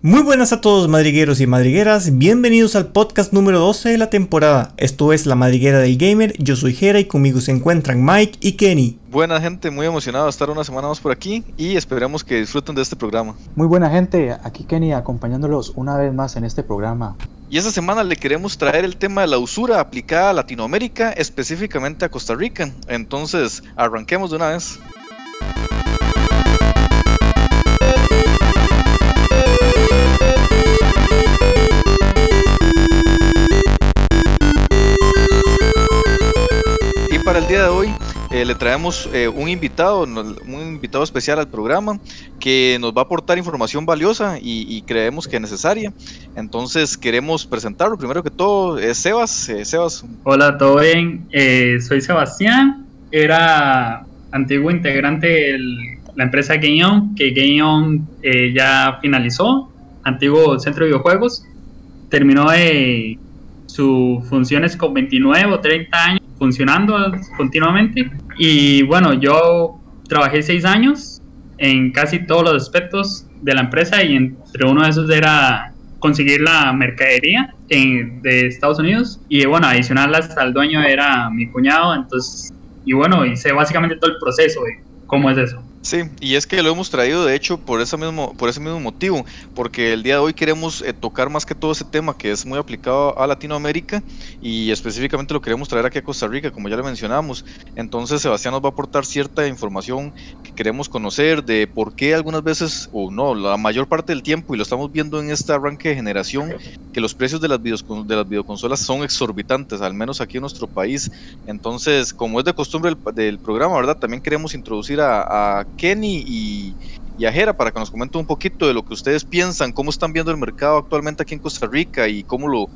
Muy buenas a todos madrigueros y madrigueras, bienvenidos al podcast número 12 de la temporada. Esto es La Madriguera del Gamer, yo soy Jera y conmigo se encuentran Mike y Kenny. Buena gente, muy emocionado de estar una semana más por aquí y esperemos que disfruten de este programa. Muy buena gente, aquí Kenny acompañándolos una vez más en este programa. Y esta semana le queremos traer el tema de la usura aplicada a Latinoamérica, específicamente a Costa Rica. Entonces, arranquemos de una vez. Eh, le traemos eh, un invitado, un invitado especial al programa que nos va a aportar información valiosa y, creemos que necesaria. Entonces queremos presentarlo. Primero que todo es Sebas. Eh, Sebas. Hola, ¿todo bien? soy Sebastián. Era antiguo integrante de la empresa Game que Game ya finalizó. Antiguo centro de videojuegos. Terminó sus funciones con 29 o 30 años funcionando continuamente. Y bueno, yo trabajé seis años en casi todos los aspectos de la empresa y entre uno de esos era conseguir la mercadería de Estados Unidos y bueno, adicional hasta el dueño era mi cuñado, entonces, y bueno, hice básicamente todo el proceso de cómo es eso. Sí, y es que lo hemos traído de hecho por ese mismo, por ese mismo motivo, porque el día de hoy queremos eh, tocar más que todo ese tema que es muy aplicado a Latinoamérica y específicamente lo queremos traer aquí a Costa Rica, como ya lo mencionamos. Entonces Sebastián nos va a aportar cierta información que queremos conocer de por qué algunas veces, o no, la mayor parte del tiempo, y lo estamos viendo en este arranque de generación, que los precios de las, de las videoconsolas son exorbitantes, al menos aquí en nuestro país. Entonces, como es de costumbre del, programa, ¿verdad? También queremos introducir a Kenny y, y a Jera para que nos comente un poquito de lo que ustedes piensan, cómo están viendo el mercado actualmente aquí en Costa Rica y cómo lo,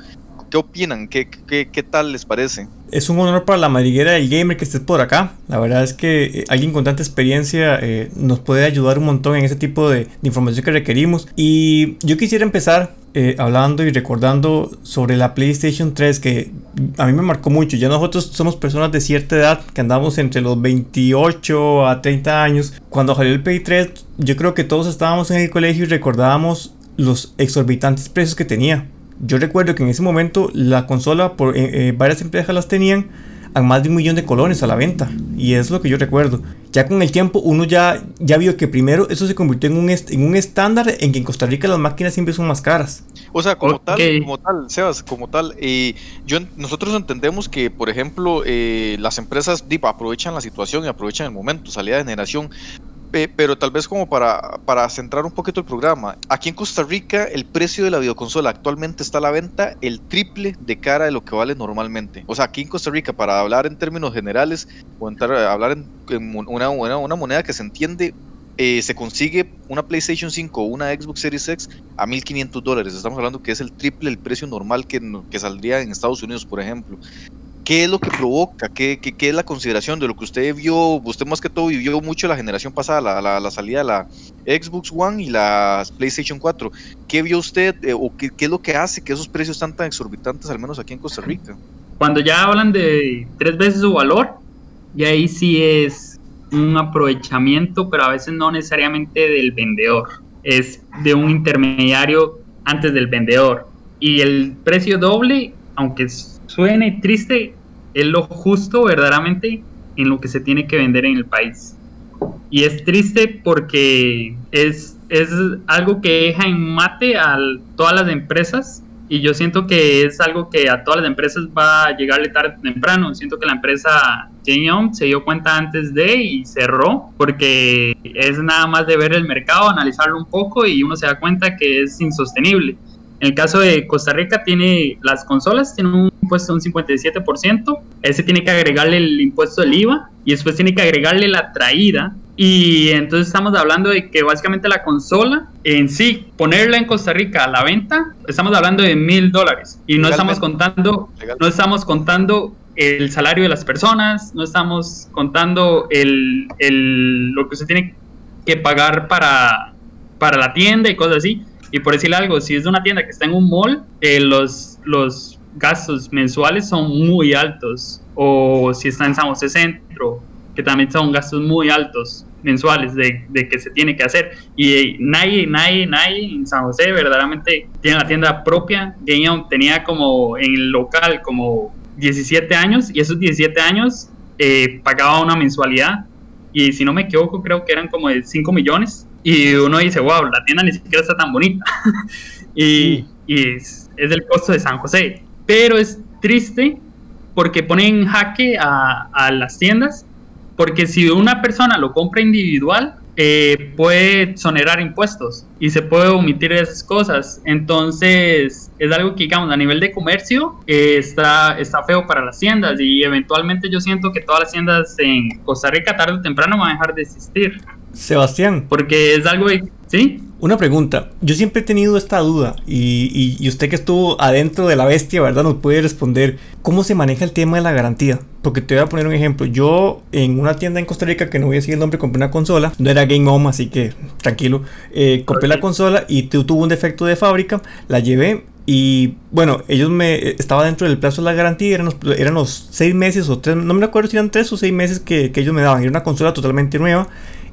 qué opinan, qué, qué, qué tal les parece. Es un honor para la madriguera del gamer que estés por acá. La verdad es que eh, alguien con tanta experiencia eh, nos puede ayudar un montón en ese tipo de, información que requerimos. Y yo quisiera empezar eh, hablando y recordando sobre la PlayStation 3 que a mí me marcó mucho. Ya nosotros somos personas de cierta edad que andamos entre los 28 a 30 años. Cuando salió el Play 3 yo creo que todos estábamos en el colegio y recordábamos los exorbitantes precios que tenía. Yo recuerdo que en ese momento la consola, por eh, eh, varias empresas las tenían a más de un millón de colones a la venta. Y es lo que yo recuerdo. Ya con el tiempo uno ya, ya vio que primero eso se convirtió en un, en un estándar en que en Costa Rica las máquinas siempre son más caras. O sea, como tal, como tal, Sebas, como tal, eh, yo, nosotros entendemos que, por ejemplo, las empresas aprovechan la situación y aprovechan el momento, salida de generación, pero tal vez como para, para centrar un poquito el programa, aquí en Costa Rica el precio de la videoconsola actualmente está a la venta el triple de cara de lo que vale normalmente. O sea, aquí en Costa Rica, para hablar en términos generales o entrar, hablar en, una, una, moneda que se entiende, eh, se consigue una PlayStation 5 o una Xbox Series X a 1500 dólares. Estamos hablando que es el triple el precio normal que, que saldría en Estados Unidos, por ejemplo. ¿Qué es lo que provoca? ¿Qué, qué, es la consideración de lo que usted vio? Usted más que todo vivió mucho la generación pasada, la, la, salida de la Xbox One y la PlayStation 4. ¿Qué vio usted eh, o qué, qué, es lo que hace que esos precios están tan exorbitantes, al menos aquí en Costa Rica? Cuando ya hablan de tres veces su valor, y ahí sí es un aprovechamiento, pero a veces no necesariamente del vendedor, es de un intermediario antes del vendedor. Y el precio doble, aunque suene triste, es lo justo verdaderamente en lo que se tiene que vender en el país. Y es triste porque es, es algo que deja en mate a todas las empresas y yo siento que es algo que a todas las empresas va a llegarle tarde o temprano. Siento que la empresa Young se dio cuenta antes de y cerró porque es nada más de ver el mercado, analizarlo un poco y uno se da cuenta que es insostenible. En el caso de Costa Rica, tiene las consolas tienen un impuesto de un 57%. Ese tiene que agregarle el impuesto del IVA y después tiene que agregarle la traída. Y entonces estamos hablando de que básicamente la consola en sí, ponerla en Costa Rica a la venta, estamos hablando de mil dólares. Y no estamos contando, no estamos contando el salario de las personas, no estamos contando el, el, lo que usted tiene que pagar para, para la tienda y cosas así. Y por decir algo, si es de una tienda que está en un mall, eh, los, los gastos mensuales son muy altos. O si está en San José Centro, que también son gastos muy altos. mensuales de, que se tiene que hacer. Y nadie, nadie, nadie en San José verdaderamente tiene la tienda propia. Game tenía como en el local como 17 años y esos 17 años eh, pagaba una mensualidad. Y si no me equivoco, creo que eran como de 5 millones. Y uno dice, wow, la tienda ni siquiera está tan bonita. y, y es, es el costo de San José. Pero es triste porque pone en jaque a, a las tiendas porque si una persona lo compra individual, eh, puede exonerar impuestos y se puede omitir esas cosas. Entonces, es algo que, digamos, a nivel de comercio eh, está, está feo para las tiendas y eventualmente yo siento que todas las tiendas en Costa Rica tarde o temprano van a dejar de existir. Sebastián. Porque es algo, ¿sí? Una pregunta, yo siempre he tenido esta duda y, y, usted que estuvo adentro de la bestia, ¿verdad? Nos puede responder cómo se maneja el tema de la garantía. Porque te voy a poner un ejemplo. Yo en una tienda en Costa Rica, que no voy a decir el nombre, compré una consola. No era Game On, así que tranquilo. Eh, compré la consola y tuvo un defecto de fábrica. La llevé y bueno, ellos me estaba dentro del plazo de la garantía, eran los, eran los seis meses o tres, no me acuerdo si eran tres o seis meses que, que ellos me daban. Era una consola totalmente nueva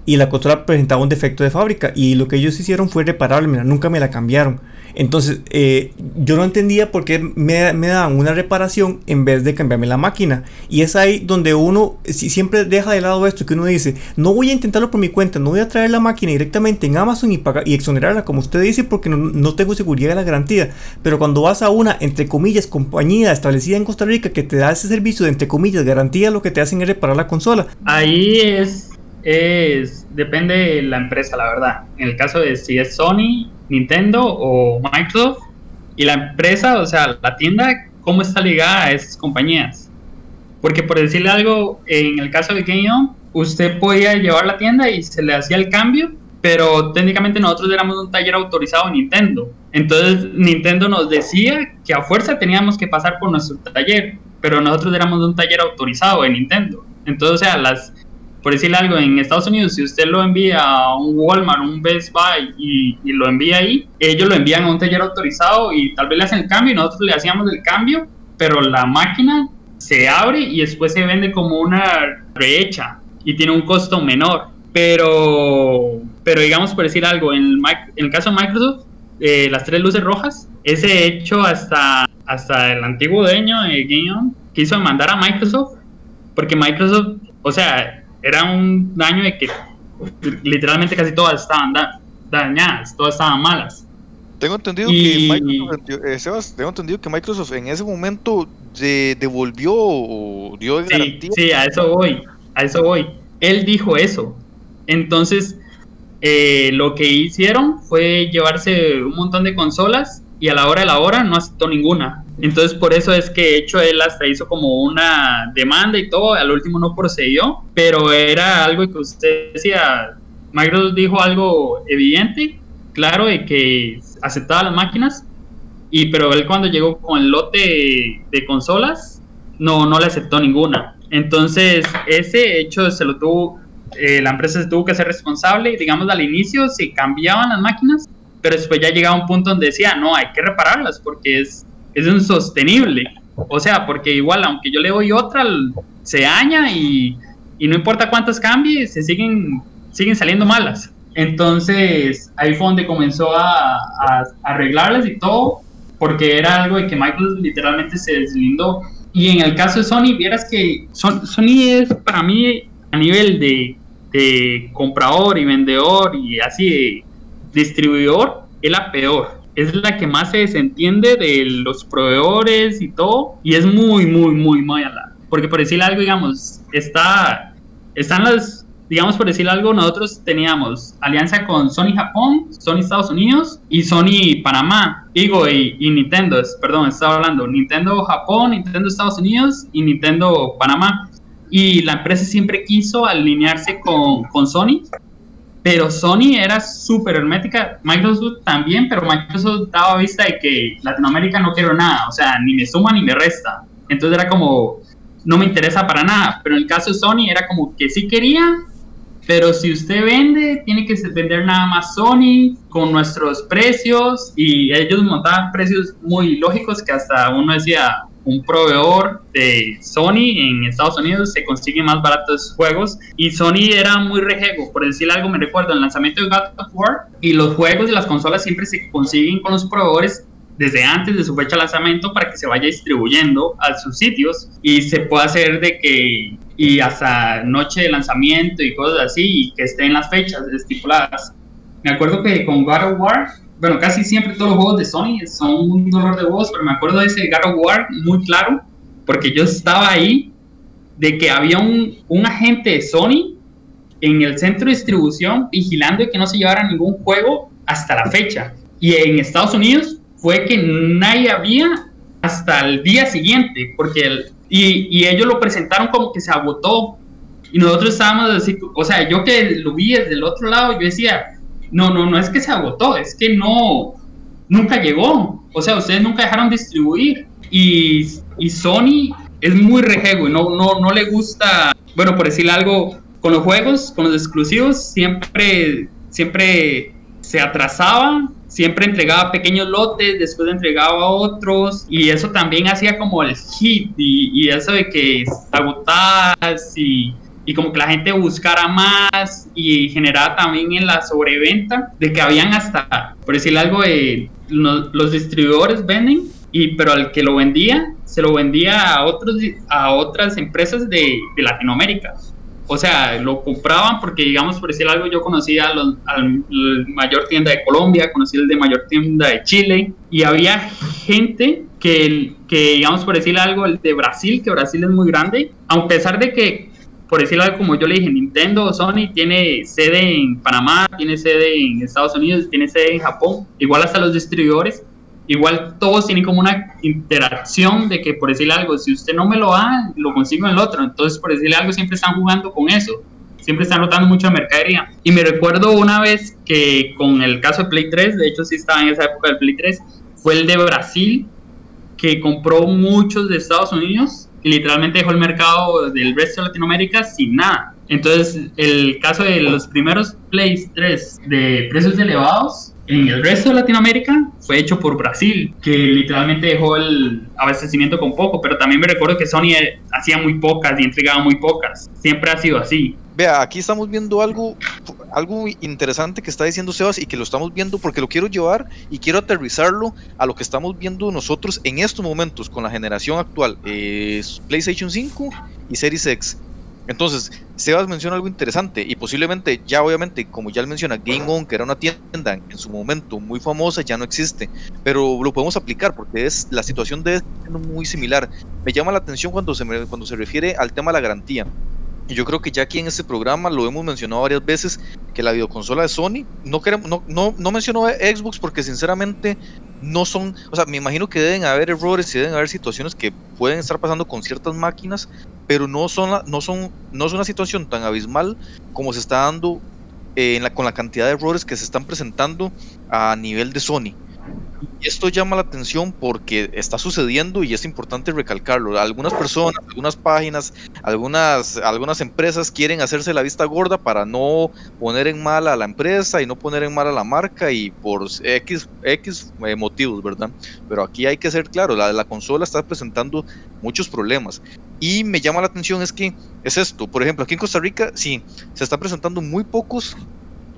y la consola presentaba un defecto de fábrica y lo que ellos hicieron fue reparable, mira, nunca me la cambiaron. Entonces, eh, yo no entendía por qué me, me, daban una reparación en vez de cambiarme la máquina. Y es ahí donde uno si, siempre deja de lado esto, que uno dice, no voy a intentarlo por mi cuenta, no voy a traer la máquina directamente en Amazon y, pagar, y exonerarla, como usted dice, porque no, no, tengo seguridad de la garantía. Pero cuando vas a una, entre comillas, compañía establecida en Costa Rica que te da ese servicio de, entre comillas, garantía, lo que te hacen es reparar la consola. Ahí es es depende de la empresa, la verdad. En el caso de si es Sony, Nintendo o Microsoft y la empresa, o sea, la tienda, cómo está ligada a esas compañías. Porque por decirle algo, en el caso de Game usted podía llevar la tienda y se le hacía el cambio, pero técnicamente nosotros éramos un taller autorizado en Nintendo. Entonces Nintendo nos decía que a fuerza teníamos que pasar por nuestro taller, pero nosotros éramos un taller autorizado en Nintendo. Entonces, o sea, las, por decirle algo, en Estados Unidos, si usted lo envía a un Walmart, un Best Buy y, lo envía ahí, ellos lo envían a un taller autorizado y tal vez le hacen el cambio y nosotros le hacíamos el cambio, pero la máquina se abre y después se vende como una rehecha y tiene un costo menor. Pero, pero digamos, por decir algo, en el, caso de Microsoft, eh, las tres luces rojas, ese hecho hasta, hasta el antiguo dueño de Game quiso mandar a Microsoft, porque Microsoft, o sea, era un daño de que literalmente casi todas estaban dañadas, todas estaban malas. Tengo entendido, que Microsoft, eh, tengo entendido que Microsoft en ese momento devolvió o dio garantía. Sí, a eso voy, a eso voy. Él dijo eso. Entonces, eh, lo que hicieron fue llevarse un montón de consolas y a la hora de la hora no aceptó ninguna. Entonces por eso es que de hecho él hasta hizo como una demanda y todo, al último no procedió, pero era algo que usted decía, Microsoft dijo algo evidente, claro, de que aceptaba las máquinas, y pero él cuando llegó con el lote de, consolas, no, no le aceptó ninguna. Entonces ese hecho se lo tuvo, eh, la empresa se tuvo que hacer responsable, digamos al inicio se cambiaban las máquinas, pero después ya llegaba un punto donde decía, no, hay que repararlas porque es es insostenible. O sea, porque igual, aunque yo le doy otra, se daña y, no importa cuántas cambie, se siguen, siguen saliendo malas. Entonces, ahí fue donde comenzó a, arreglarlas y todo, porque era algo de que Michael literalmente se deslindó. Y en el caso de Sony, vieras que Sony es para mí a nivel de, de comprador y vendedor y así de distribuidor, es la peor es la que más se desentiende de los proveedores y todo, y es muy, muy, muy mala. Porque por decir algo, digamos, está, están las, digamos, por decir algo, nosotros teníamos alianza con Sony Japón, Sony Estados Unidos y Sony Panamá, digo, y, Nintendo, perdón, estaba hablando, Nintendo Japón, Nintendo Estados Unidos y Nintendo Panamá. Y la empresa siempre quiso alinearse con, con Sony pero Sony era súper hermética, Microsoft también, pero Microsoft daba vista de que Latinoamérica no quiero nada, o sea, ni me suma ni me resta. Entonces era como, no me interesa para nada, pero en el caso de Sony era como que sí quería, pero si usted vende, tiene que vender nada más Sony con nuestros precios y ellos montaban precios muy lógicos que hasta uno decía, un proveedor de Sony en Estados Unidos se consigue más baratos juegos y Sony era muy rejego, por decir algo me recuerdo el lanzamiento de God of War y los juegos y las consolas siempre se consiguen con los proveedores desde antes de su fecha de lanzamiento para que se vaya distribuyendo a sus sitios y se pueda hacer de que y hasta noche de lanzamiento y cosas así y que estén las fechas estipuladas. Me acuerdo que con God of War bueno, casi siempre todos los juegos de Sony son un dolor de voz, pero me acuerdo de ese God of War muy claro, porque yo estaba ahí, de que había un, un agente de Sony en el centro de distribución vigilando que no se llevara ningún juego hasta la fecha. Y en Estados Unidos fue que nadie había hasta el día siguiente, porque el, y, y, ellos lo presentaron como que se agotó. Y nosotros estábamos así, o sea, yo que lo vi desde el otro lado, yo decía, no, no, no es que se agotó, es que no, nunca llegó. O sea, ustedes nunca dejaron distribuir. Y, y Sony es muy rejego y no, no, no le gusta, bueno, por decir algo, con los juegos, con los exclusivos, siempre, siempre se atrasaba, siempre entregaba pequeños lotes, después entregaba otros, y eso también hacía como el hit, y, eso de que agotadas y y como que la gente buscara más y generaba también en la sobreventa de que habían hasta, por decirle algo, de los, distribuidores venden y pero al que lo vendía se lo vendía a otros a otras empresas de, de Latinoamérica. O sea lo compraban porque digamos por decir algo yo conocía al, al, mayor tienda de Colombia conocí el de mayor tienda de Chile y había gente que, que digamos por decir algo el de Brasil que Brasil es muy grande a pesar de que por decirlo algo como yo le dije, Nintendo, Sony tiene sede en Panamá, tiene sede en Estados Unidos, tiene sede en Japón, igual hasta los distribuidores, igual todos tienen como una interacción de que por decirle algo, si usted no me lo da, lo consigo en el otro, entonces por decirle algo siempre están jugando con eso, siempre están rotando mucha mercadería. Y me recuerdo una vez que con el caso de Play 3, de hecho sí estaba en esa época del Play 3, fue el de Brasil, que compró muchos de Estados Unidos literalmente dejó el mercado del resto de Latinoamérica sin nada. Entonces, el caso de los primeros Play 3 de precios elevados en el resto de Latinoamérica fue hecho por Brasil, que literalmente dejó el abastecimiento con poco, pero también me recuerdo que Sony hacía muy pocas y entregaba muy pocas. Siempre ha sido así. Vea, aquí estamos viendo algo, algo interesante que está diciendo Sebas y que lo estamos viendo porque lo quiero llevar y quiero aterrizarlo a lo que estamos viendo nosotros en estos momentos con la generación actual, PlayStation 5 y Series X. Entonces, Sebas menciona algo interesante y posiblemente ya obviamente, como ya él menciona, Game On, que era una tienda en su momento muy famosa, ya no existe, pero lo podemos aplicar porque es la situación de es muy similar. Me llama la atención cuando se, cuando se refiere al tema de la garantía. Y yo creo que ya aquí en este programa lo hemos mencionado varias veces, que la videoconsola de Sony, no, queremos, no, no, no mencionó Xbox porque sinceramente no son, o sea, me imagino que deben haber errores y deben haber situaciones que pueden estar pasando con ciertas máquinas, pero no son, no son, no es una situación tan abismal como se está dando eh, en la, con la cantidad de errores que se están presentando a nivel de Sony. Esto llama la atención porque está sucediendo y es importante recalcarlo. Algunas personas, algunas páginas, algunas, algunas empresas quieren hacerse la vista gorda para no poner en mal a la empresa y no poner en mal a la marca y por X, X eh, motivos, ¿verdad? Pero aquí hay que ser claro, la, la consola está presentando muchos problemas. Y me llama la atención es que es esto, por ejemplo, aquí en Costa Rica, sí, se están presentando muy pocos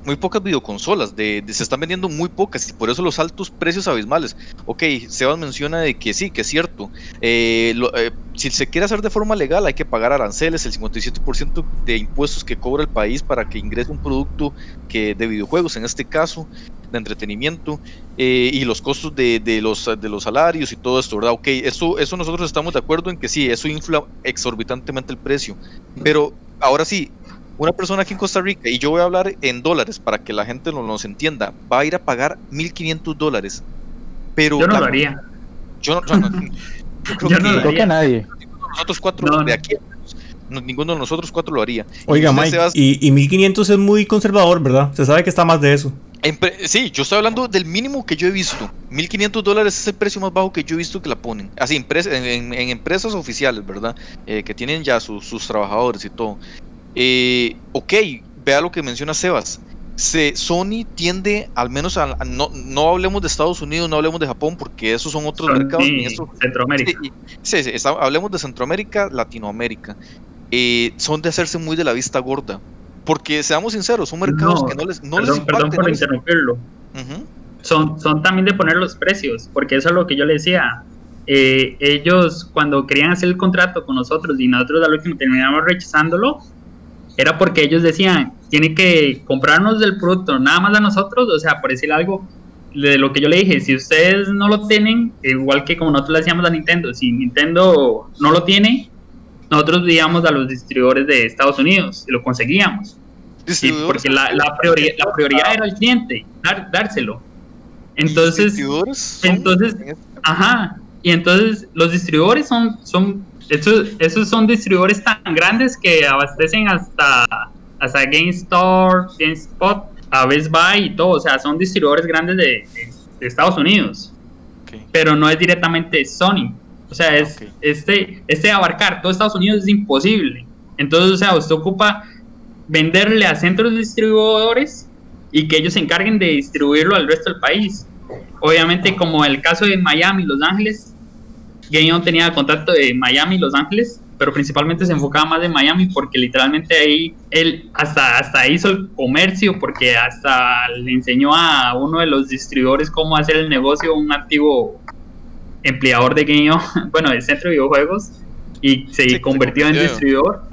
muy pocas videoconsolas, de, se están vendiendo muy pocas y por eso los altos precios abismales. Ok, Sebas menciona de que sí, que es cierto. Eh, eh, si se quiere hacer de forma legal hay que pagar aranceles, el 57% de impuestos que cobra el país para que ingrese un producto que de videojuegos, en este caso, de entretenimiento, eh, y los costos de, los salarios y todo esto, ¿verdad? Ok, eso, eso nosotros estamos de acuerdo en que sí, eso infla exorbitantemente el precio. Pero ahora sí, una persona aquí en Costa Rica, y yo voy a hablar en dólares para que la gente lo, nos entienda, va a ir a pagar 1.500 dólares. Pero yo no lo haría. Yo no, yo no, creo, que, nadie. Nosotros cuatro de aquí, ninguno de nosotros cuatro lo haría. Oiga, Mike, y, y 1500 es muy conservador, ¿verdad? Se sabe que está más de eso. Sí, yo estoy hablando del mínimo que yo he visto. 1500 dólares es el precio más bajo que yo he visto que la ponen. Así, en, en, empresas oficiales, ¿verdad? Eh, que tienen ya sus trabajadores y todo. Eh, ok, vea lo que menciona Sebas. se, Sony tiende, al menos, a, no, no hablemos de Estados Unidos, no hablemos de Japón, porque esos son otros mercados. Centroamérica. Sí, sí, hablemos de Centroamérica, Latinoamérica. Eh, son de hacerse muy de la vista gorda. Porque seamos sinceros, son mercados que no les, no perdón, Perdón por interrumpirlo. son, son también de poner los precios, porque eso es lo que yo le decía. Eh, ellos cuando querían hacer el contrato con nosotros y nosotros al último terminamos rechazándolo, era porque ellos decían, tiene que comprarnos del producto nada más a nosotros, o sea, por decir algo, de lo que yo le dije, si ustedes no lo tienen, igual que como nosotros le decíamos a Nintendo, si Nintendo no lo tiene, nosotros digamos a los distribuidores de Estados Unidos y lo conseguíamos. porque la, la, prioridad, la prioridad era el cliente, dárselo. Entonces, entonces, ajá, y entonces los distribuidores son, son esos, esos son distribuidores tan grandes que abastecen hasta, hasta GameStop, GameSpot, a Best Buy y todo. O sea, son distribuidores grandes de, Estados Unidos. Pero no es directamente Sony. O sea, es este, este abarcar todo Estados Unidos es imposible. Entonces, o sea, usted ocupa venderle a centros distribuidores y que ellos se encarguen de distribuirlo al resto del país. Obviamente, como el caso de Miami, Los Ángeles, Game tenía contacto de Miami, Los Ángeles, pero principalmente se enfocaba más en Miami porque literalmente ahí él hasta, hasta hizo el comercio porque hasta le enseñó a uno de los distribuidores cómo hacer el negocio, un antiguo empleador de Game bueno, del centro de videojuegos y se convirtió en distribuidor.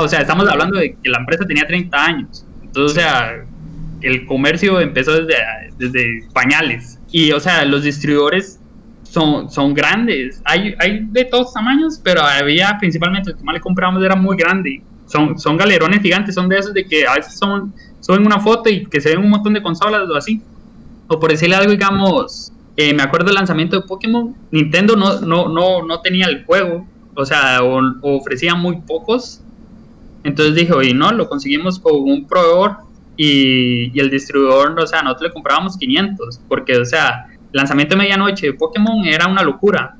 o sea, estamos hablando de que la empresa tenía 30 años. Entonces, o sea, el comercio empezó desde, desde pañales. Y, o sea, los distribuidores son, son grandes. Hay, hay de todos tamaños, pero había principalmente el que más le comprábamos era muy grande. Son, son galerones gigantes, son de esos de que a veces son, suben una foto y que se ven un montón de consolas o así. O por decirle algo, digamos, eh, me acuerdo del lanzamiento de Pokémon, Nintendo no, no, no, no tenía el juego, o sea, o, ofrecía muy pocos. Entonces dije, oye, no, lo conseguimos con un proveedor y, y el distribuidor, o sea, nosotros le comprábamos 500, porque, o sea, lanzamiento de medianoche de Pokémon era una locura.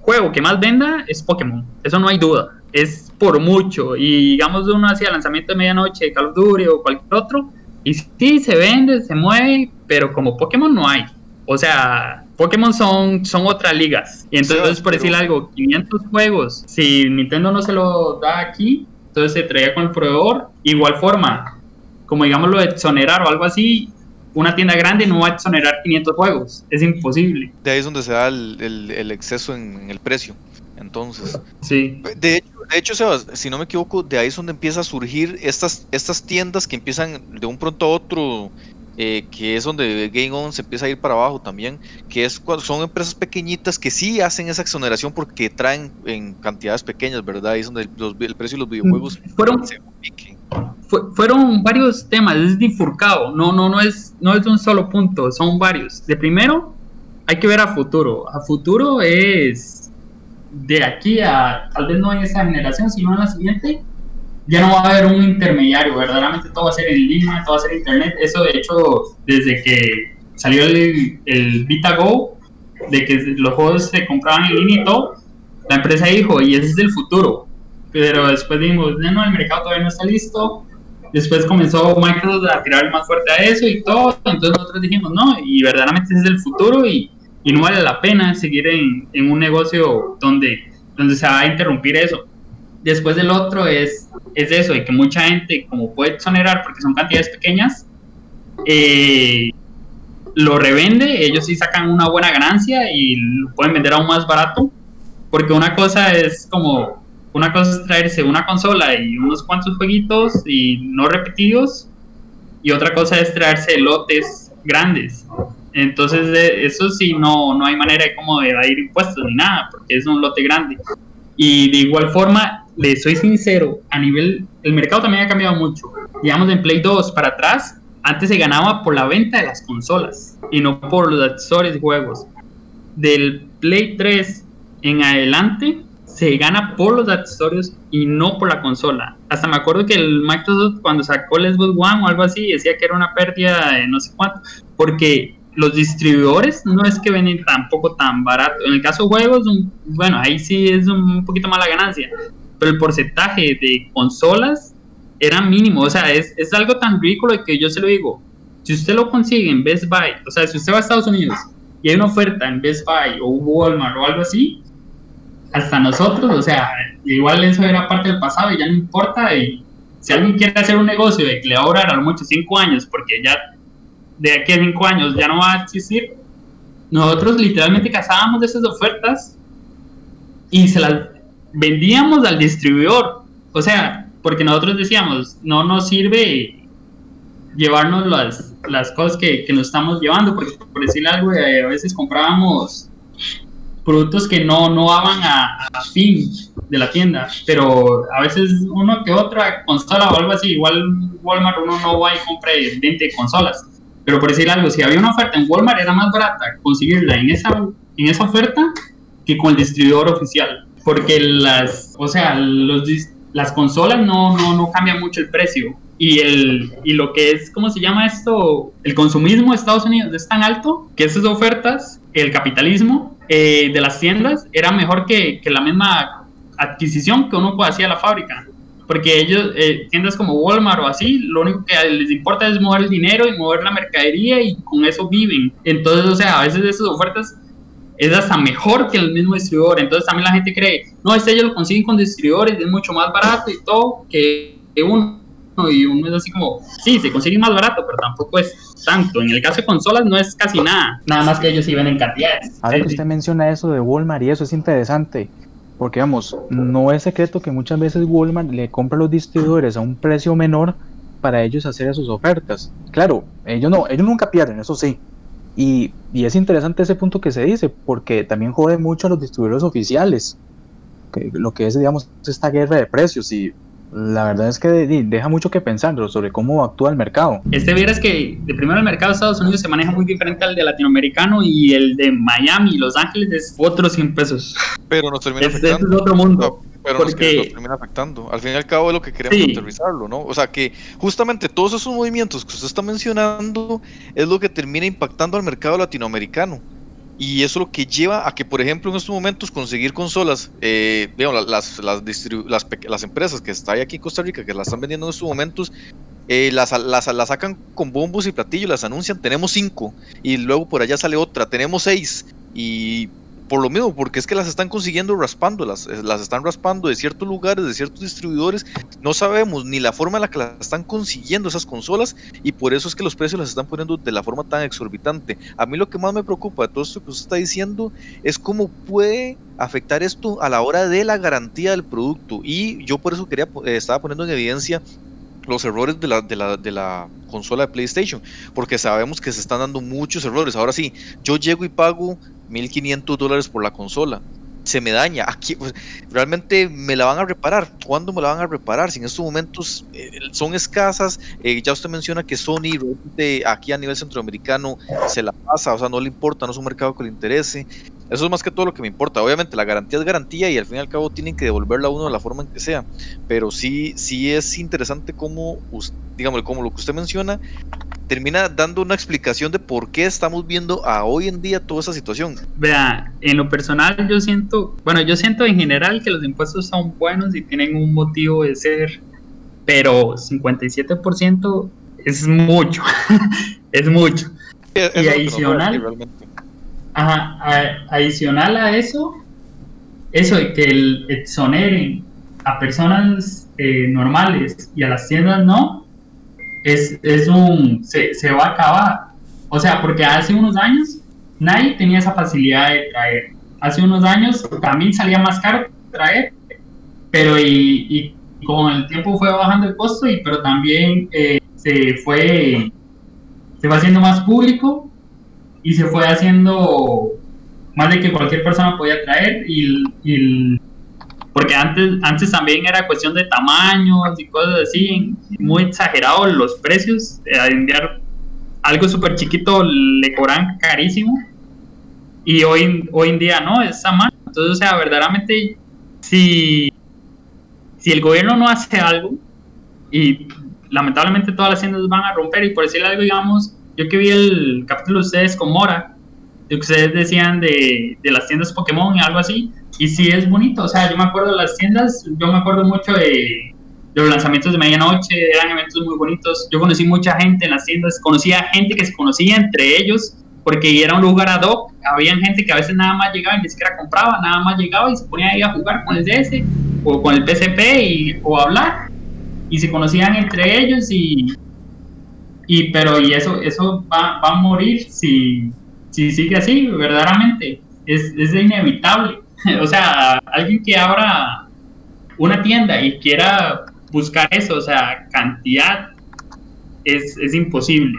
Juego que más venda es Pokémon, eso no hay duda, es por mucho. Y digamos, uno hacía lanzamiento de medianoche de Call of Duty o cualquier otro, y sí, se vende, se mueve, pero como Pokémon no hay. O sea, Pokémon son, son otras ligas. Y entonces, por decir algo, 500 juegos, si Nintendo no se lo da aquí, entonces se traía con el proveedor. Igual forma, como digamos lo de exonerar o algo así, una tienda grande no va a exonerar 500 juegos, es imposible. De ahí es donde se da el, exceso en, el precio. Entonces, sí. De hecho, de hecho, Sebas, si no me equivoco, de ahí es donde empieza a surgir estas, estas tiendas que empiezan de un pronto a otro, eh, que es donde Game On se empieza a ir para abajo también, que es cuando son empresas pequeñitas que sí hacen esa exoneración porque traen en cantidades pequeñas, ¿verdad? Ahí es donde el, precio de los videojuegos Fueron, se fueron varios temas, es difurcado, no, no, no es, no es un solo punto, son varios. De primero, hay que ver a futuro. A futuro es de aquí a, tal vez no en esa generación, sino en la siguiente, ya no va a haber un intermediario, verdaderamente todo va a ser en línea, todo va a ser internet. Eso de hecho, desde que salió el, el Vita Go, de que los juegos se compraban en línea y todo, la empresa dijo, y ese es el futuro. Pero después dijimos, no, el mercado todavía no está listo, Después comenzó Microsoft a tirar más fuerte a eso y todo. Entonces nosotros dijimos, no, y verdaderamente ese es el futuro y, y no vale la pena seguir en, un negocio donde, donde se va a interrumpir eso. Después del otro es, es eso, de que mucha gente, como puede exonerar porque son cantidades pequeñas, eh, lo revende, ellos sí sacan una buena ganancia y lo pueden vender aún más barato. Porque una cosa es como una cosa es traerse una consola y unos cuantos jueguitos y no repetidos, y otra cosa es traerse lotes grandes. Entonces, eso sí, no, no hay manera de cómo evadir impuestos ni nada, porque es un lote grande. Y de igual forma, le soy sincero, a nivel, el mercado también ha cambiado mucho. Digamos, en Play 2 para atrás, antes se ganaba por la venta de las consolas y no por los accesorios de juegos. Del Play 3 en adelante, se gana por los accesorios y no por la consola. Hasta me acuerdo que el Microsoft cuando sacó el Xbox One o algo así decía que era una pérdida de no sé cuánto, porque los distribuidores no es que venden tampoco tan barato. En el caso de juegos, bueno, ahí sí es un poquito más la ganancia, pero el porcentaje de consolas era mínimo, o sea, es, es algo tan ridículo que yo se lo digo, si usted lo consigue en Best Buy, o sea, si usted va a Estados Unidos y hay una oferta en Best Buy o Walmart o algo así, hasta nosotros, o sea, igual eso era parte del pasado y ya no importa. Y si alguien quiere hacer un negocio de que le va a durar a lo mucho cinco años, porque ya de aquí a cinco años ya no va a existir, nosotros literalmente cazábamos esas ofertas y se las vendíamos al distribuidor. O sea, porque nosotros decíamos, no nos sirve llevarnos las, las cosas que, que nos estamos llevando, porque por decir algo, eh, a veces comprábamos productos que no, no daban a, a, fin de la tienda, pero a veces uno que otra consola o algo así, igual Walmart uno no va y compra 20 consolas, pero por decir algo, si había una oferta en Walmart era más barata conseguirla en esa, en esa oferta que con el distribuidor oficial, porque las, o sea, los, las consolas no, no, no cambian mucho el precio, y, el, y lo que es, ¿cómo se llama esto? El consumismo de Estados Unidos es tan alto que esas ofertas, el capitalismo eh, de las tiendas era mejor que, que, la misma adquisición que uno hacía a la fábrica. Porque ellos, eh, tiendas como Walmart o así, lo único que les importa es mover el dinero y mover la mercadería y con eso viven. Entonces, o sea, a veces esas ofertas es hasta mejor que el mismo distribuidor. Entonces también la gente cree, no, este ellos lo consiguen con distribuidores, es mucho más barato y todo que, que uno y uno es así como, sí, se consigue más barato, pero tampoco es tanto. En el caso de consolas no es casi nada, nada más que ellos sí ven en cantidades. Ahora que usted menciona eso de Walmart y eso es interesante, porque vamos, no es secreto que muchas veces Walmart le compra a los distribuidores a un precio menor para ellos hacer sus ofertas. Claro, ellos no, ellos nunca pierden, eso sí. Y, y es interesante ese punto que se dice, porque también jode mucho a los distribuidores oficiales, que, lo que es, digamos, esta guerra de precios. Y la verdad es que deja mucho que pensar sobre cómo actúa el mercado. Este vieras que de primero el mercado de Estados Unidos se maneja muy diferente al de latinoamericano y el de Miami y Los Ángeles es otros 100 pesos. Pero nos termina es, afectando. Es otro mundo. No, pero porque... nos, nos, termina afectando. Al fin y al cabo es lo que queremos sí. aterrizarlo, ¿no? O sea que justamente todos esos movimientos que usted está mencionando es lo que termina impactando al mercado latinoamericano. Y eso lo que lleva a que, por ejemplo, en estos momentos conseguir consolas, eh, digamos, las, las, las, las, empresas que están aquí en Costa Rica, que las están vendiendo en estos momentos, eh, las, sacan con bombos y platillos, las anuncian, tenemos cinco, y luego por allá sale otra, tenemos seis, y por lo mismo, porque es que las están consiguiendo raspando, las, las están raspando de ciertos lugares, de ciertos distribuidores, no sabemos ni la forma en la que las están consiguiendo esas consolas y por eso es que los precios las están poniendo de la forma tan exorbitante. A mí lo que más me preocupa de todo esto que usted está diciendo es cómo puede afectar esto a la hora de la garantía del producto y yo por eso quería, eh, estaba poniendo en evidencia los errores de la, de, la, de la consola de PlayStation, porque sabemos que se están dando muchos errores. Ahora sí, yo llego y pago 1500 dólares por la consola. Se me daña. Aquí, pues, realmente me la van a reparar. ¿Cuándo me la van a reparar? Si en estos momentos eh, son escasas. Eh, ya usted menciona que Sony de aquí a nivel centroamericano se la pasa, o sea, no le importa, no es un mercado que le interese. Eso es más que todo lo que me importa. Obviamente la garantía es garantía y al fin y al cabo tienen que devolverla a uno de la forma en que sea. Pero sí, sí es interesante cómo, digamos, como lo que usted menciona, termina dando una explicación de por qué estamos viendo a hoy en día toda esa situación. Vea, en lo personal yo siento, bueno, yo siento en general que los impuestos son buenos y tienen un motivo de ser, pero 57% es mucho, es mucho. Es, y adicional, ajá, a, adicional a eso, eso de que el exoneren a personas eh, normales y a las tiendas no, es, es un, se, se, va a acabar. O sea, porque hace unos años nadie tenía esa facilidad de traer. Hace unos años también salía más caro traer, pero y, y con el tiempo fue bajando el costo, y, pero también eh, se fue se fue haciendo más público y se fue haciendo más de que cualquier persona podía traer y, y porque antes, antes también era cuestión de tamaños y cosas así, muy exagerados los precios, de enviar algo súper chiquito le cobran carísimo y hoy, hoy en día no, es a mano. Entonces, o sea, verdaderamente, si, si el gobierno no hace algo y lamentablemente todas las tiendas van a romper y por decirle algo, digamos, yo que vi el capítulo de ustedes con Mora, que ustedes decían de, de las tiendas Pokémon y algo así, y sí es bonito, o sea, yo me acuerdo de las tiendas, yo me acuerdo mucho de, los lanzamientos de medianoche eran eventos muy bonitos. Yo conocí mucha gente en las tiendas, conocía gente que se conocía entre ellos porque era un lugar ad hoc. Había gente que a veces nada más llegaba y ni siquiera compraba, nada más llegaba y se ponía ahí a jugar con el DS o con el PSP y, o hablar. Y se conocían entre ellos y, y pero y eso, eso va, va a morir si, si sigue así, verdaderamente. Es, es inevitable. o sea, alguien que abra una tienda y quiera buscar eso, o sea, cantidad, es, es imposible.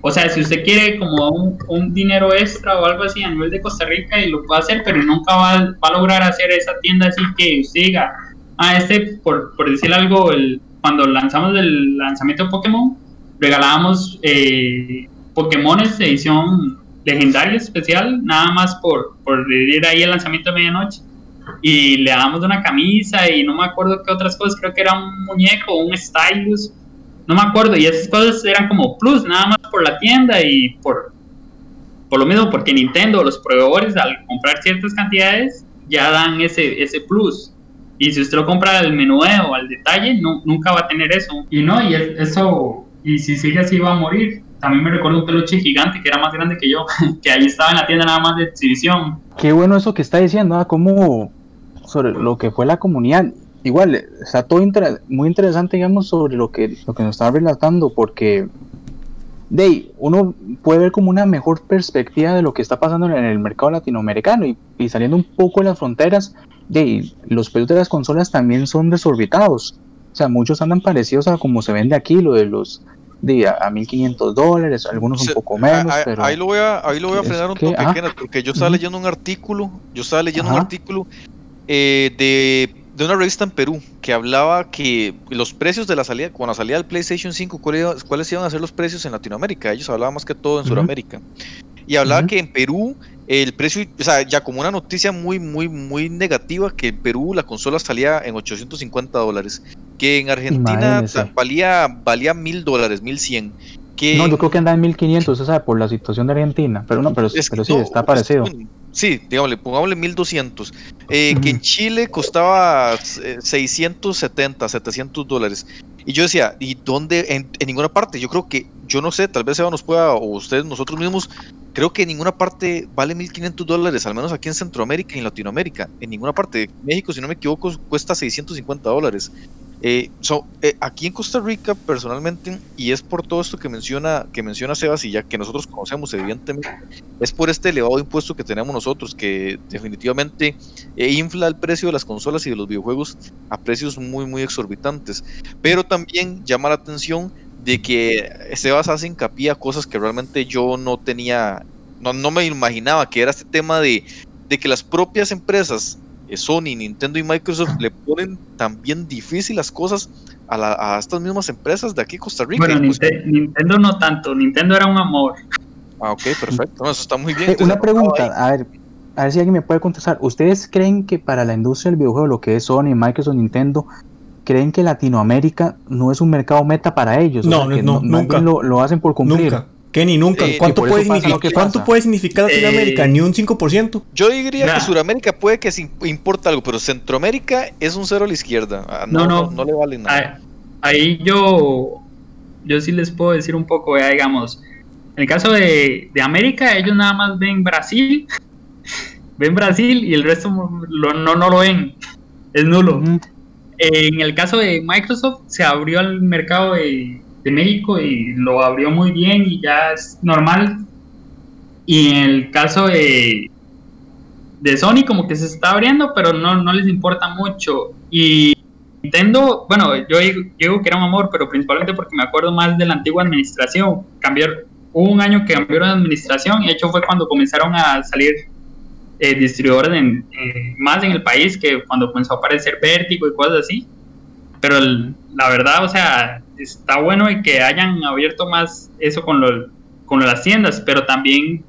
O sea, si usted quiere como un, un, dinero extra o algo así a nivel de Costa Rica y lo puede hacer, pero nunca va, va a lograr hacer esa tienda así que usted diga, ah, este, por, por decir algo, el, cuando lanzamos el lanzamiento de Pokémon, regalábamos eh, Pokémones de edición legendaria especial, nada más por, por ir ahí el lanzamiento de medianoche. Y le damos una camisa y no me acuerdo qué otras cosas, creo que era un muñeco, un stylus no me acuerdo, y esas cosas eran como plus, nada más por la tienda y por, por lo mismo, porque Nintendo, los proveedores, al comprar ciertas cantidades, ya dan ese, ese plus. Y si usted lo compra al menudeo, al detalle, no, nunca va a tener eso. Y no, y eso, y si sigue así va a morir. También me recuerdo un peluche gigante que era más grande que yo, que ahí estaba en la tienda nada más de exhibición. Qué bueno eso que está diciendo, ¿ah? como sobre lo que fue la comunidad igual, está todo muy interesante, digamos, sobre lo que, lo que nos está relatando, porque de uno puede ver como una mejor perspectiva de lo que está pasando en el mercado latinoamericano y, saliendo un poco de las fronteras, de los precios de las consolas también son desorbitados. O sea, muchos andan parecidos a como se vende aquí, lo de los de a, 1500 dólares, algunos un poco menos. pero ahí, lo voy a, ahí lo voy a frenar un toque, porque yo estaba leyendo un artículo, yo estaba leyendo un artículo eh, de de una revista en Perú que hablaba que los precios de la salida, cuando salía del PlayStation 5, cuáles iban a ser los precios en Latinoamérica. Ellos hablaban más que todo en Sudamérica. Y hablaba que en Perú el precio, o sea, ya como una noticia muy, muy, muy negativa, que en Perú la consola salía en 850 dólares, que en Argentina valía, valía mil dólares, 1100 no, yo creo que anda en 1500, o sea, por la situación de Argentina, pero no, pero, pero sí, está parecido. Sí, digámosle, pongámosle 1200. Eh, Que en Chile costaba 670, eh, 700 dólares. Y yo decía, ¿y dónde? En, ninguna parte. Yo creo que, yo no sé, tal vez Eva nos pueda, o ustedes, nosotros mismos, creo que en ninguna parte vale 1500 dólares, al menos aquí en Centroamérica y en Latinoamérica. En ninguna parte. México, si no me equivoco, cuesta 650 dólares. Eh, eh, aquí en Costa Rica, personalmente, y es por todo esto que menciona, que menciona Sebas y ya que nosotros conocemos, evidentemente, es por este elevado impuesto que tenemos nosotros, que definitivamente eh, infla el precio de las consolas y de los videojuegos a precios muy, muy exorbitantes. Pero también llama la atención de que Sebas hace hincapié a cosas que realmente yo no tenía, no, no me imaginaba, que era este tema de, de que las propias empresas Sony, Nintendo y Microsoft le ponen también difícil las cosas a, estas mismas empresas de aquí Costa Rica. Bueno, pues Nintendo no tanto, Nintendo era un amor. Ah, ok, perfecto, eso está muy bien. Eh, una pregunta, a ver, a ver si alguien me puede contestar. ¿Ustedes creen que para la industria del videojuego, lo que es Sony, Microsoft, Nintendo, creen que Latinoamérica no es un mercado meta para ellos? No, no, nunca. Lo, hacen por cumplir. Nunca. Kenny, nunca. ¿Cuánto, puede significar, ¿Cuánto puede significar Latinoamérica? Ni un 5%. Yo diría que Sudamérica puede que se importa algo, pero Centroamérica es un cero a la izquierda. Ah, no, no, no, le vale nada. Ahí, yo, yo sí les puedo decir un poco, digamos, en el caso de, América, ellos nada más ven Brasil, ven Brasil y el resto no, no lo ven. Es nulo. En el caso de Microsoft, se abrió al mercado de de México y lo abrió muy bien y ya es normal. Y en el caso de, de Sony como que se está abriendo, pero no, no les importa mucho. Y Nintendo, bueno, yo digo que era un amor, pero principalmente porque me acuerdo más de la antigua administración. Cambiar, un año que cambiaron de administración y de hecho fue cuando comenzaron a salir eh, distribuidores más en el país que cuando comenzó a aparecer Vértigo y cosas así. Pero la verdad, o sea, está bueno que hayan abierto más eso con, lo, con las tiendas, pero también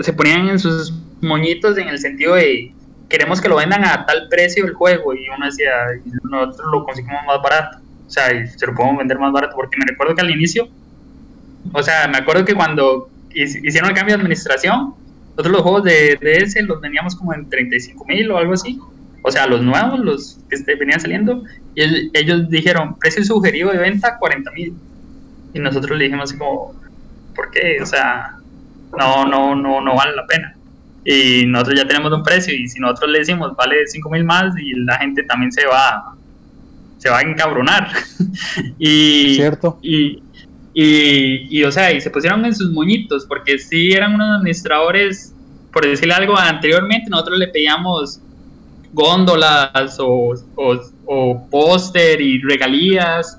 se ponían en sus moñitos en el sentido de queremos que lo vendan a tal precio el juego y uno decía, nosotros lo conseguimos más barato, o sea, y se lo podemos vender más barato, porque me recuerdo que al inicio, o sea, me acuerdo que cuando hicieron el cambio de administración, nosotros los juegos de DS los vendíamos como en 35 mil o algo así, o sea, los nuevos, los que este, venían saliendo, y ellos dijeron, precio sugerido de venta 40 mil. Y nosotros le dijimos así como, ¿por qué? O sea, no, no, no, no vale la pena. Y nosotros ya tenemos un precio y si nosotros le decimos vale 5 mil más y la gente también se va, se va a encabronar. y, ¿Cierto? Y, y, y, o sea, y se pusieron en sus moñitos porque si eran unos administradores, por decirle algo, anteriormente nosotros le pedíamos góndolas o, o, o póster y regalías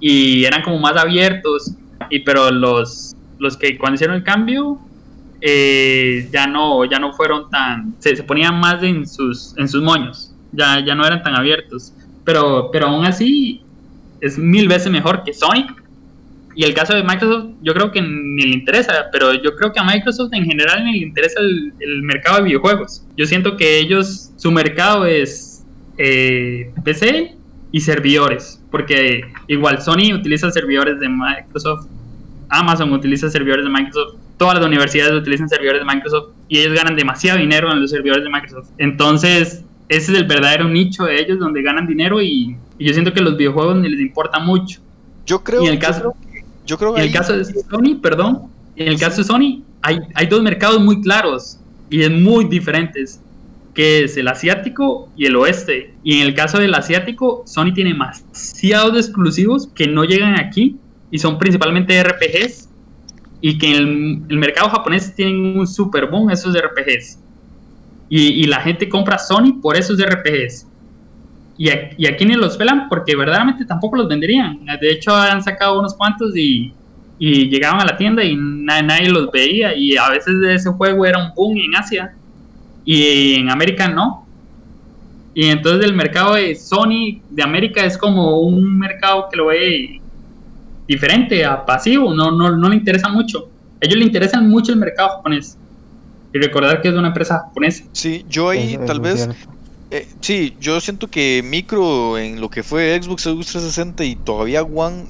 y eran como más abiertos y pero los los que cuando hicieron el cambio eh, ya no ya no fueron tan se, se, ponían más en sus en sus moños ya ya no eran tan abiertos. Pero pero aún así es mil veces mejor que Sony y el caso de Microsoft yo creo que ni le interesa pero yo creo que a Microsoft en general ni le interesa el, el mercado de videojuegos yo siento que ellos su mercado es eh, PC y servidores porque igual Sony utiliza servidores de Microsoft Amazon utiliza servidores de Microsoft, todas las universidades utilizan servidores de Microsoft y ellos ganan demasiado dinero en los servidores de Microsoft. Entonces, ese es el verdadero nicho de ellos donde ganan dinero y, y yo siento que los videojuegos ni les importa mucho. Yo creo, y en el caso, yo creo, en el caso de Sony, perdón, en el caso de Sony hay, hay dos mercados muy claros y es muy diferentes que es el asiático y el oeste. Y en el caso del asiático, Sony tiene demasiados exclusivos que no llegan aquí y son principalmente RPGs y que en el, el mercado japonés tienen un super boom esos RPGs y, y, la gente compra Sony por esos RPGs y, a, y aquí ni los pelan porque verdaderamente tampoco los venderían de hecho han sacado unos cuantos y, y llegaban a la tienda y na, nadie los veía y a veces ese juego era un boom en Asia y en América no y entonces el mercado de Sony de América es como un mercado que lo ve diferente a pasivo, no, no, no le interesa mucho. A ellos le interesa mucho el mercado japonés. Y recordar que es una empresa japonesa. Sí, yo ahí tal vez... cierto. Eh, sí, yo siento que Micro en lo que fue Xbox, Xbox 360 y todavía One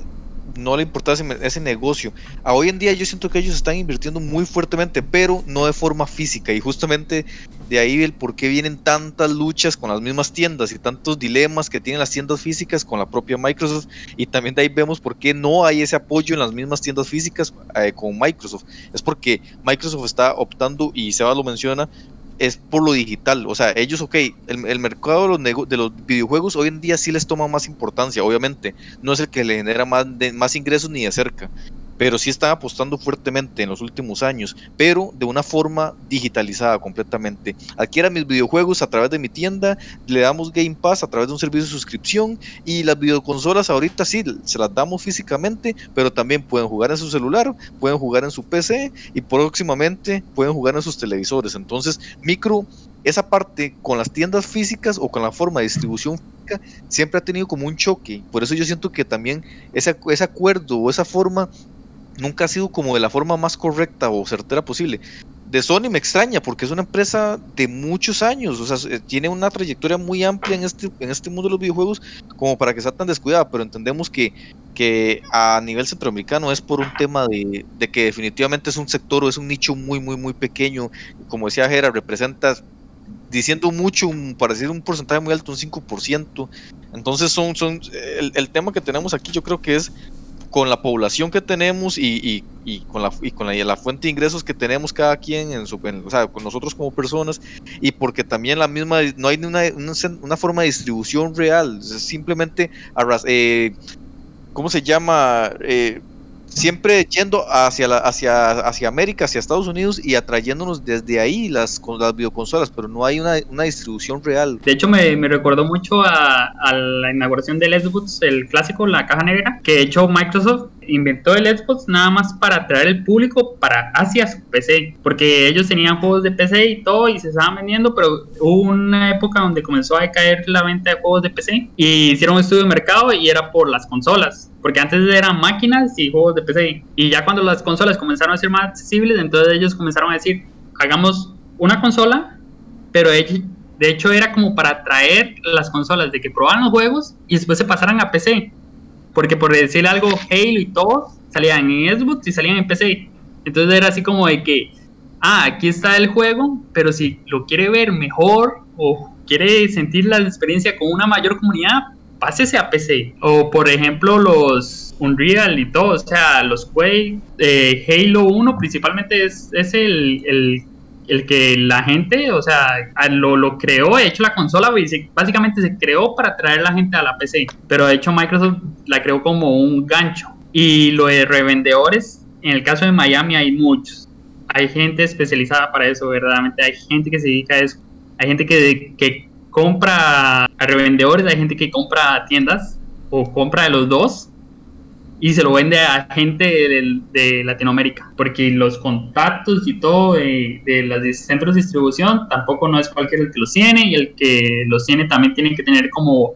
no le importaba ese, negocio. A hoy en día yo siento que ellos están invirtiendo muy fuertemente, pero no de forma física. Y justamente de ahí el por qué vienen tantas luchas con las mismas tiendas y tantos dilemas que tienen las tiendas físicas con la propia Microsoft. Y también de ahí vemos por qué no hay ese apoyo en las mismas tiendas físicas eh, con Microsoft. Es porque Microsoft está optando, y Sebas lo menciona, es por lo digital. O sea, ellos, ok, el, mercado de los, de los videojuegos hoy en día sí les toma más importancia, obviamente. No es el que le genera más, de- más ingresos ni de cerca. Pero sí están apostando fuertemente en los últimos años, pero de una forma digitalizada completamente. Adquiera mis videojuegos a través de mi tienda, le damos Game Pass a través de un servicio de suscripción y las videoconsolas ahorita sí se las damos físicamente, pero también pueden jugar en su celular, pueden jugar en su PC y próximamente pueden jugar en sus televisores. Entonces, Micro, esa parte con las tiendas físicas o con la forma de distribución siempre ha tenido como un choque. Por eso yo siento que también ese, ese acuerdo o esa forma nunca ha sido como de la forma más correcta o certera posible. De Sony me extraña porque es una empresa de muchos años, o sea, eh, tiene una trayectoria muy amplia en este, en este mundo de los videojuegos como para que sea tan descuidada, pero entendemos que, que a nivel centroamericano es por un tema de, de que definitivamente es un sector o es un nicho muy, muy, muy pequeño, como decía Jera, representa diciendo mucho, un- para decir un porcentaje muy alto, un 5%. Entonces son, son el, el tema que tenemos aquí yo creo que es con la población que tenemos y, y- y con, la, y con la, fuente de ingresos que tenemos cada quien, en su, o sea, con nosotros como personas, y porque también la misma, no hay una, una, una forma de distribución real, simplemente, arras- eh, ¿cómo se llama? Eh, siempre yendo hacia, la, hacia, hacia América, hacia Estados Unidos y atrayéndonos desde ahí las, con las videoconsolas, pero no hay una, una distribución real. De hecho, me, me recordó mucho a, a la inauguración del Xbox, el clásico, la caja negra, que de hecho Microsoft inventó el Xbox nada más para atraer el público para hacia su PC, porque ellos tenían juegos de PC y todo y se estaban vendiendo, pero hubo una época donde comenzó a decaer la venta de juegos de PC y hicieron un estudio de mercado y era por las consolas, porque antes eran máquinas y juegos de PC y ya cuando las consolas comenzaron a ser más accesibles, entonces ellos comenzaron a decir, hagamos una consola, pero de hecho, era como para traer las consolas de que probaran los juegos y después se pasaran a PC. Porque por decirle algo, Halo y todo salían en Xbox y salían en PC. Entonces era así como de que, ah, aquí está el juego, pero si lo quiere ver mejor o quiere sentir la experiencia con una mayor comunidad, pásese a PC. O por ejemplo los Unreal y todo, o sea, los Quake, eh, Halo 1 principalmente es, es el, el, el, que la gente, o sea, lo, lo creó, de hecho la consola básicamente se creó para traer la gente a la PC, pero de hecho Microsoft la creó como un gancho. Y lo de revendedores, en el caso de Miami hay muchos. Hay gente especializada para eso, verdaderamente. Hay gente que se dedica a eso. Hay gente que, que compra a revendedores, hay gente que compra a tiendas o compra de los dos y se lo vende a gente de, Latinoamérica, porque los contactos y todo de, de, los centros de distribución tampoco no es cualquier el que los tiene y el que los tiene también tiene que tener como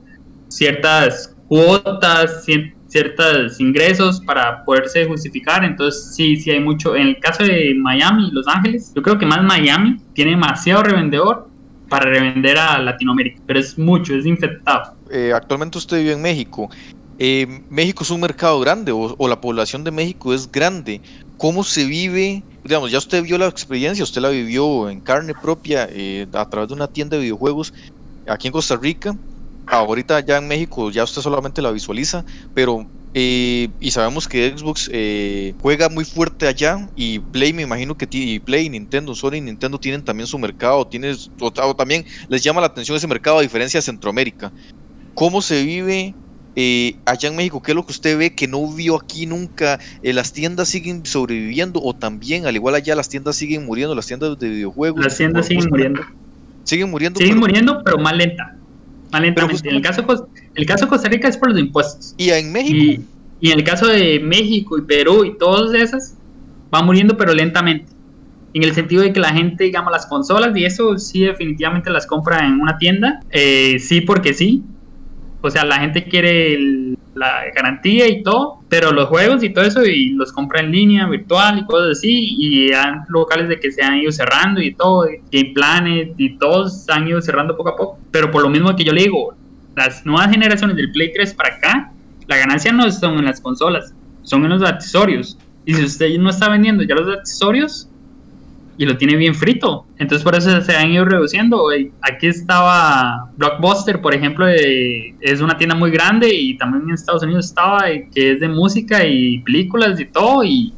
ciertas cuotas, ciertos ingresos para poderse justificar, entonces sí, sí hay mucho. En el caso de Miami y Los Ángeles, yo creo que más Miami tiene demasiado revendedor para revender a Latinoamérica, pero es mucho, es infectado. Eh, actualmente usted vive en México. Eh, México es un mercado grande o, la población de México es grande. ¿Cómo se vive? Digamos, ya usted vio la experiencia, usted la vivió en carne propia eh, a través de una tienda de videojuegos aquí en Costa Rica. Ahorita ya en México ya usted solamente la visualiza, pero eh, y sabemos que Xbox juega muy fuerte allá y Play me imagino que y Play, Nintendo, Sony y Nintendo tienen también su mercado, tienes, o, también les llama la atención ese mercado a diferencia de Centroamérica. ¿Cómo se vive eh, allá en México, ¿qué es lo que usted ve que no vio aquí nunca? Eh, ¿Las tiendas siguen sobreviviendo o también, al igual allá, las tiendas siguen muriendo, las tiendas de videojuegos? Las tiendas siguen muriendo. Siguen muriendo. Siguen muriendo, pero más lenta. Más lentamente. en el caso, el caso de Costa Rica es por los impuestos. ¿Y en México? Y, en el caso de México y Perú y todas esas, van muriendo, pero lentamente. En el sentido de que la gente, digamos, las consolas y eso sí definitivamente las compra en una tienda. Eh, sí, porque sí o sea, la gente quiere la garantía y todo, pero los juegos y todo eso y los compra en línea, virtual y cosas así, y hay locales de que se han ido cerrando y todo, Game Planet y todos se han ido cerrando poco a poco. Pero por lo mismo que yo le digo, las nuevas generaciones del Play 3 para acá, la ganancia no son en las consolas, son en los accesorios. Y si usted no está vendiendo ya los accesorios, y lo tiene bien frito. Entonces por eso se han ido reduciendo. Aquí estaba Blockbuster, por ejemplo, es una tienda muy grande y también en Estados Unidos estaba, que es de música y películas y todo, y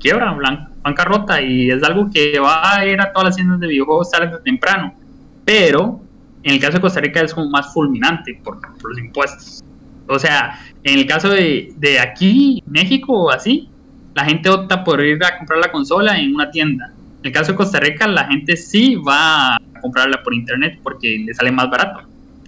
quiebra, bancarrota, y es algo que va a ir a todas las tiendas de videojuegos tarde o temprano. Pero en el caso de Costa Rica es como más fulminante por, los impuestos. O sea, en el caso de, de aquí, México así, la gente opta por ir a comprar la consola en una tienda en el caso de Costa Rica, la gente sí va a comprarla por internet porque le sale más barato.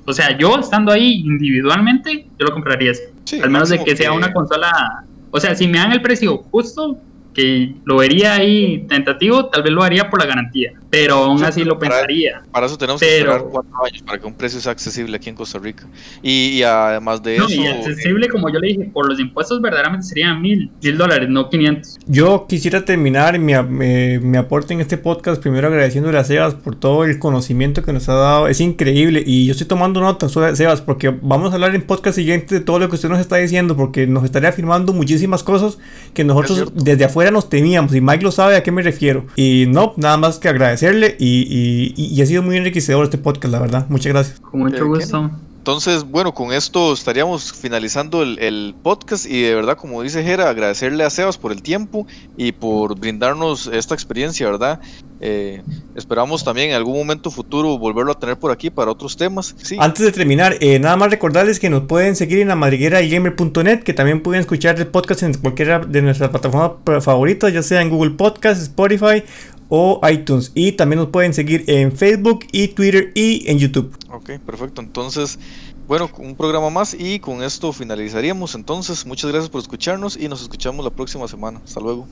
O sea, yo estando ahí individualmente, yo lo compraría así. Al menos de que sea una consola. O sea, si me dan el precio justo, que lo vería ahí tentativo, tal vez lo haría por la garantía, pero aún así lo pensaría. Para eso tenemos que esperar cuatro años para que un precio sea accesible aquí en Costa Rica. Y, además de eso. Y accesible, como yo le dije, por los impuestos verdaderamente serían mil, mil dólares, no 500. Yo quisiera terminar mi, mi, aporte en este podcast primero agradeciéndole a Sebas por todo el conocimiento que nos ha dado. Es increíble y yo estoy tomando nota, Sebas, porque vamos a hablar en podcast siguiente de todo lo que usted nos está diciendo, porque nos estaría afirmando muchísimas cosas que nosotros desde afuera nos teníamos y Mike lo sabe a qué me refiero. Y no, nada más que agradecerle y, y, ha sido muy enriquecedor este podcast, la verdad. Muchas gracias. Con mucho gusto. Entonces, bueno, con esto estaríamos finalizando el, podcast y de verdad, como dice Jera, agradecerle a Sebas por el tiempo y por brindarnos esta experiencia, ¿verdad? Eh, esperamos también en algún momento futuro volverlo a tener por aquí para otros temas. Antes de terminar, eh, nada más recordarles que nos pueden seguir en la madriguera y gamer.net, que también pueden escuchar el podcast en cualquiera de nuestras plataformas favoritas, ya sea en Google Podcast, Spotify o iTunes. Y también nos pueden seguir en Facebook y Twitter y en YouTube. Ok, perfecto. Entonces, bueno, un programa más y con esto finalizaríamos. Entonces, muchas gracias por escucharnos y nos escuchamos la próxima semana. Hasta luego.